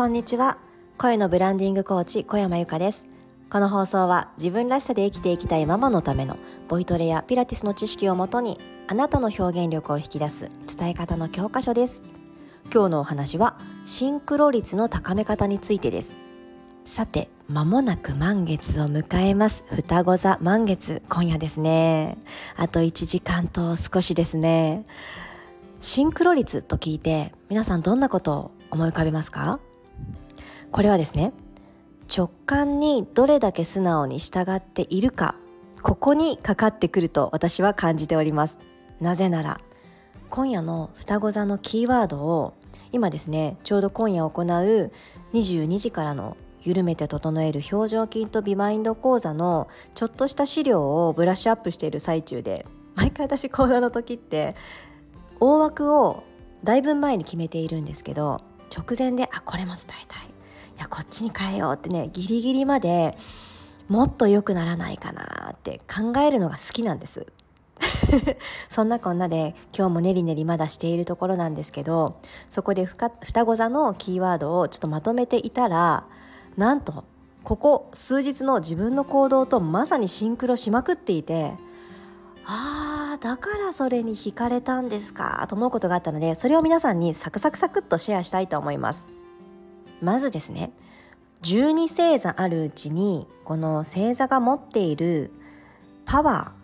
こんにちは。声のブランディングコーチ小山由かです。この放送は自分らしさで生きていきたいママのためのボイトレやピラティスの知識をもとにあなたの表現力を引き出す伝え方の教科書です。今日のお話はシンクロ率の高め方についてです。さて間もなく満月を迎えます。双子座満月今夜ですね。あと1時間と少しですね。シンクロ率と聞いて皆さんどんなことを思い浮かべますか？これはですね直感にどれだけ素直に従っているかここにかかってくると私は感じております。なぜなら今夜の双子座のキーワードを今ですねちょうど今夜行う22時からの緩めて整える表情筋とビマインド講座のちょっとした資料をブラッシュアップしている最中で毎回私講座の時って大枠をだいぶ前に決めているんですけど直前であこれも伝えたいい。やこっちに変えようってねギリギリまでもっと良くならないかなって考えるのが好きなんです。そんなこんなで今日もねりねりまだしているところなんですけどそこで双子座のキーワードをちょっとまとめていたらなんとここ数日の自分の行動とまさにシンクロしまくっていてあーだからそれに惹かれたんですかと思うことがあったのでそれを皆さんにサクサクサクっとシェアしたいと思います。まずですね12星座あるうちにこの星座が持っているパワー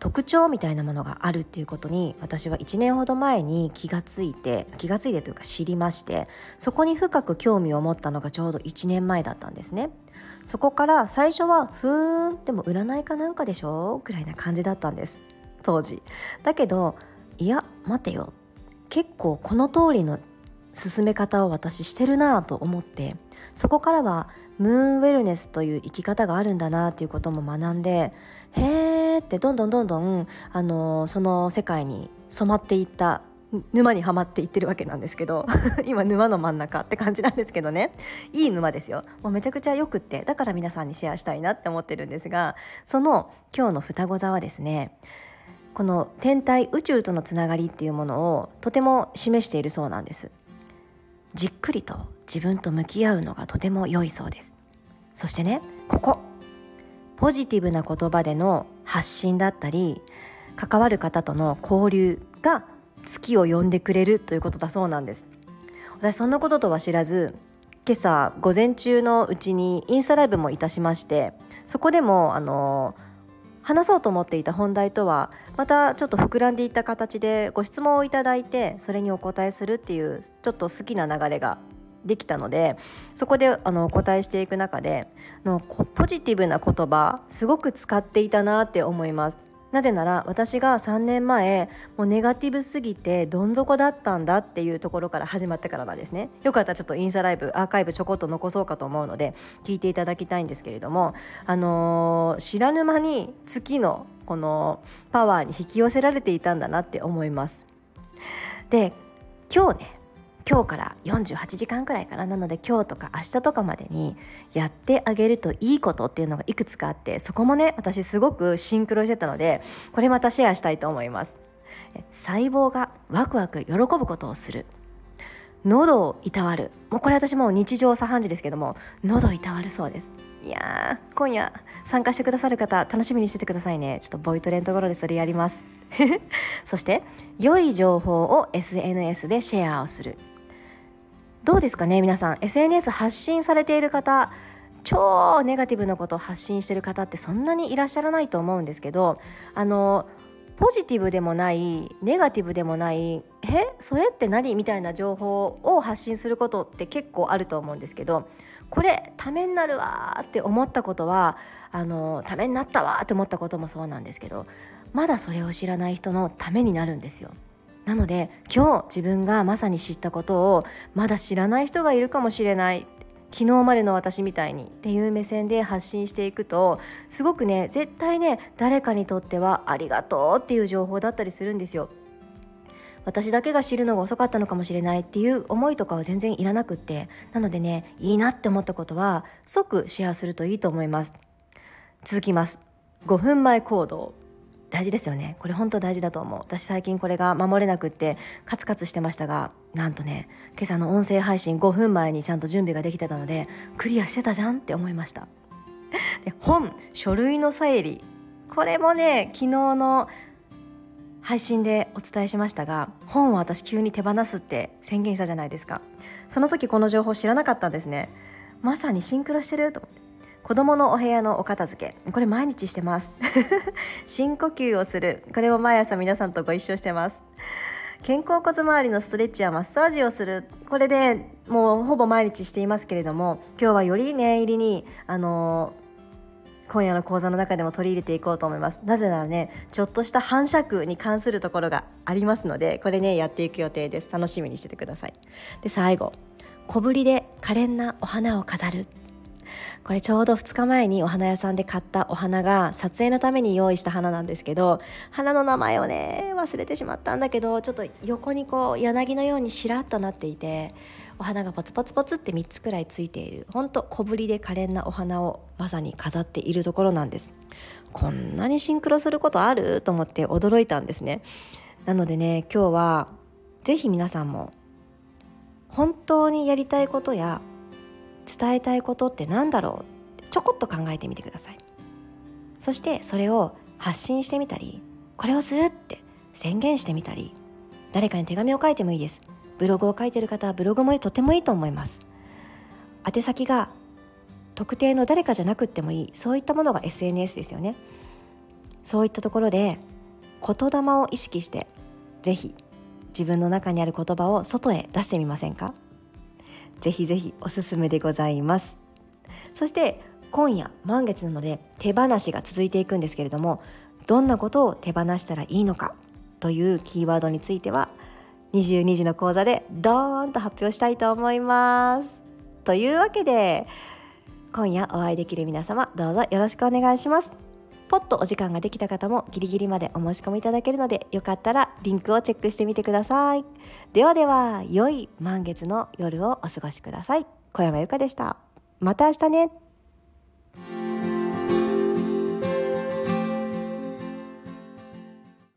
特徴みたいなものがあるっていうことに私は1年ほど前に気がついて気がついてというか知りましてそこに深く興味を持ったのがちょうど1年前だったんですね。そこから最初はふーんでも占いかなんかでしょぐらいな感じだったんです当時。だけどいや待てよ。結構この通りの進め方を私してるなと思ってそこからはムーンウェルネスという生き方があるんだなっていうことも学んでへーってどんどんどんどん、あのその世界に染まっていった沼にはまっていってるわけなんですけど 今沼の真ん中って感じなんですけどね。いい沼ですよ。もうめちゃくちゃよくってだから皆さんにシェアしたいなって思ってるんですがその今日の双子座はですねこの天体宇宙とのつながりっていうものをとても示しているそうなんです。じっくりと自分と向き合うのがとても良いそうです。そしてねここ。ポジティブな言葉での発信だったり関わる方との交流が月を呼んでくれるということだそうなんです。私そんなこととは知らず今朝午前中のうちにインスタライブもいたしましてそこでもあの話そうと思っていた本題とはまたちょっと膨らんでいった形でご質問をいただいてそれにお答えするっていうちょっと好きな流れができたのでそこであのお答えしていく中でのポジティブな言葉すごく使っていたなって思います。なぜなら私が3年前もうネガティブすぎてどん底だったんだっていうところから始まってからなんですね。よかったらちょっとインスタライブアーカイブちょこっと残そうかと思うので聞いていただきたいんですけれどもあのー、知らぬ間に月のこのパワーに引き寄せられていたんだなって思います。で今日ね今日から48時間くらいかな。なので今日とか明日とかまでにやってあげるといいことっていうのがいくつかあってそこもね私すごくシンクロしてたのでこれまたシェアしたいと思います。細胞がワクワク喜ぶことをする。喉をいたわる。もうこれ私もう日常茶飯事ですけども喉いたわるそうです。いやー今夜参加してくださる方楽しみにしててくださいね。ちょっとボイトレのところでそれやります。そして良い情報を SNS でシェアをする。どうですかね皆さん SNS 発信されている方超ネガティブなことを発信してる方ってそんなにいらっしゃらないと思うんですけどあのポジティブでもないネガティブでもないえそれって何みたいな情報を発信することって結構あると思うんですけどこれためになるわって思ったことはあのためになったわって思ったこともそうなんですけどまだそれを知らない人のためになるんですよ。なので今日自分がまさに知ったことをまだ知らない人がいるかもしれない。昨日までの私みたいにっていう目線で発信していくとすごくね絶対ね誰かにとってはありがとうっていう情報だったりするんですよ。私だけが知るのが遅かったのかもしれないっていう思いとかは全然いらなくってなのでねいいなって思ったことは即シェアするといいと思います。続きます。5分前行動。大事ですよね。これ本当大事だと思う。私最近これが守れなくってカツカツしてましたがなんとね今朝の音声配信5分前にちゃんと準備ができてたのでクリアしてたじゃんって思いました。で本書類の整理。これもね昨日の配信でお伝えしましたが本を私急に手放すって宣言したじゃないですか。その時この情報知らなかったんですね。まさにシンクロしてると思って。子供のお部屋のお片付け。これ毎日してます。深呼吸をする。これも毎朝皆さんとご一緒してます。肩甲骨周りのストレッチやマッサージをする。これでもうほぼ毎日していますけれども今日はより念入りにあの今夜の講座の中でも取り入れていこうと思います。なぜならねちょっとした反射区に関するところがありますのでこれねやっていく予定です。楽しみにしててください。で最後。小ぶりで可憐なお花を飾る。これちょうど2日前にお花屋さんで買ったお花が撮影のために用意した花なんですけど花の名前をね忘れてしまったんだけどちょっと横にこう柳のようにしらっとなっていてお花がポツポツポツって3つくらいついているほんと小ぶりで可憐なお花をまさに飾っているところなんです。こんなにシンクロすることあると思って驚いたんですね。なのでね今日は是非皆さんも本当にやりたいことや伝えたいことって何だろう？ちょこっと考えてみてください。そしてそれを発信してみたりこれをするって宣言してみたり誰かに手紙を書いてもいいです。ブログを書いてる方はブログもとてもいいと思います。宛先が特定の誰かじゃなくってもいい。そういったものが SNS ですよね。そういったところで言霊を意識して是非自分の中にある言葉を外へ出してみませんか？ぜひぜひおすすめでございます。そして今夜満月なので手放しが続いていくんですけれどもどんなことを手放したらいいのかというキーワードについては22時の講座でドーンと発表したいと思います。というわけで今夜お会いできる皆様どうぞよろしくお願いします。ポッとお時間ができた方もギリギリまでお申し込みいただけるのでよかったらリンクをチェックしてみてください。ではでは良い満月の夜をお過ごしください。小山由かでした。また明日ね。